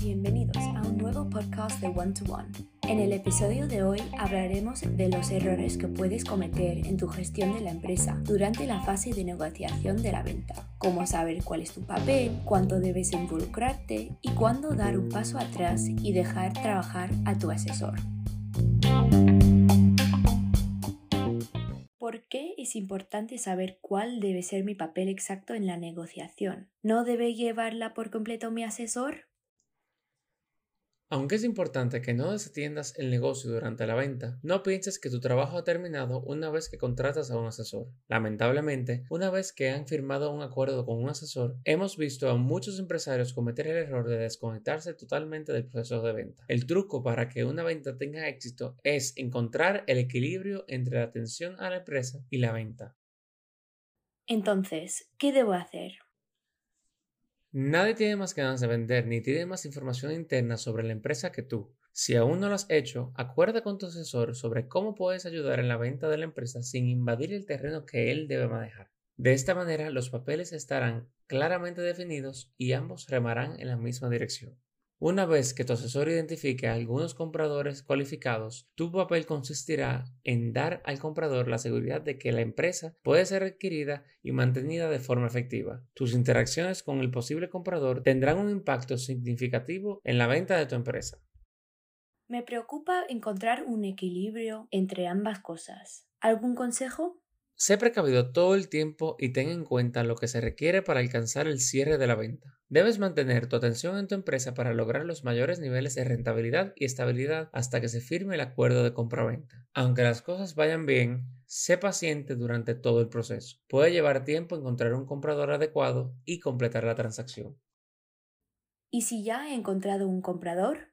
Bienvenidos a un nuevo podcast de One to One. En el episodio de hoy hablaremos de los errores que puedes cometer en tu gestión de la empresa durante la fase de negociación de la venta. Cómo saber cuál es tu papel, cuánto debes involucrarte y cuándo dar un paso atrás y dejar trabajar a tu asesor. Importante saber cuál debe ser mi papel exacto en la negociación? ¿No debe llevarla por completo mi asesor? Aunque es importante que no desatiendas el negocio durante la venta, no pienses que tu trabajo ha terminado una vez que contratas a un asesor. Lamentablemente, una vez que han firmado un acuerdo con un asesor, hemos visto a muchos empresarios cometer el error de desconectarse totalmente del proceso de venta. El truco para que una venta tenga éxito es encontrar el equilibrio entre la atención a la empresa y la venta. Entonces, ¿qué debo hacer? Nadie tiene más ganas de vender ni tiene más información interna sobre la empresa que tú. Si aún no lo has hecho, acuerda con tu asesor sobre cómo puedes ayudar en la venta de la empresa sin invadir el terreno que él debe manejar. De esta manera, los papeles estarán claramente definidos y ambos remarán en la misma dirección. Una vez que tu asesor identifique a algunos compradores cualificados, tu papel consistirá en dar al comprador la seguridad de que la empresa puede ser adquirida y mantenida de forma efectiva. Tus interacciones con el posible comprador tendrán un impacto significativo en la venta de tu empresa. Me preocupa encontrar un equilibrio entre ambas cosas. ¿Algún consejo? Sé precavido todo el tiempo y ten en cuenta lo que se requiere para alcanzar el cierre de la venta. Debes mantener tu atención en tu empresa para lograr los mayores niveles de rentabilidad y estabilidad hasta que se firme el acuerdo de compra-venta. Aunque las cosas vayan bien, sé paciente durante todo el proceso. Puede llevar tiempo encontrar un comprador adecuado y completar la transacción. ¿Y si ya he encontrado un comprador?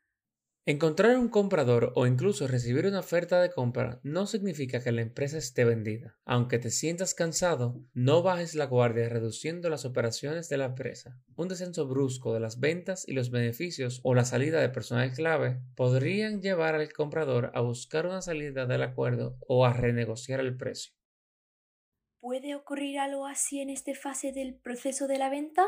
Encontrar un comprador o incluso recibir una oferta de compra no significa que la empresa esté vendida. Aunque te sientas cansado, no bajes la guardia reduciendo las operaciones de la empresa. Un descenso brusco de las ventas y los beneficios o la salida de personal clave podrían llevar al comprador a buscar una salida del acuerdo o a renegociar el precio. ¿Puede ocurrir algo así en esta fase del proceso de la venta?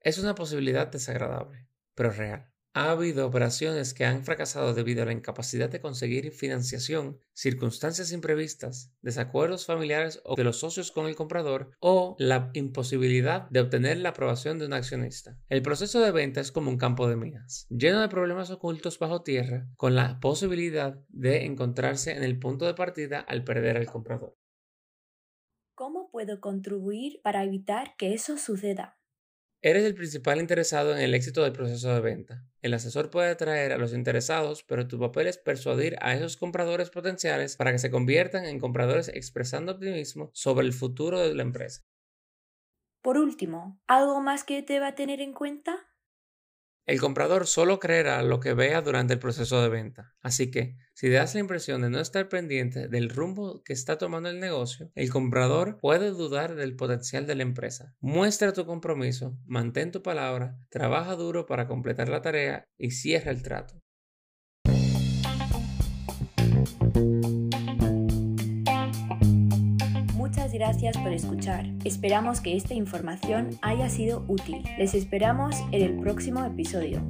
Es una posibilidad desagradable, pero real. Ha habido operaciones que han fracasado debido a la incapacidad de conseguir financiación, circunstancias imprevistas, desacuerdos familiares o de los socios con el comprador o la imposibilidad de obtener la aprobación de un accionista. El proceso de venta es como un campo de minas, lleno de problemas ocultos bajo tierra, con la posibilidad de encontrarse en el punto de partida al perder al comprador. ¿Cómo puedo contribuir para evitar que eso suceda? Eres el principal interesado en el éxito del proceso de venta. El asesor puede atraer a los interesados, pero tu papel es persuadir a esos compradores potenciales para que se conviertan en compradores expresando optimismo sobre el futuro de la empresa. Por último, ¿algo más que deba tener en cuenta? El comprador solo creerá lo que vea durante el proceso de venta. Así que, si das la impresión de no estar pendiente del rumbo que está tomando el negocio, el comprador puede dudar del potencial de la empresa. Muestra tu compromiso, mantén tu palabra, trabaja duro para completar la tarea y cierra el trato. Gracias por escuchar. Esperamos que esta información haya sido útil. Les esperamos en el próximo episodio.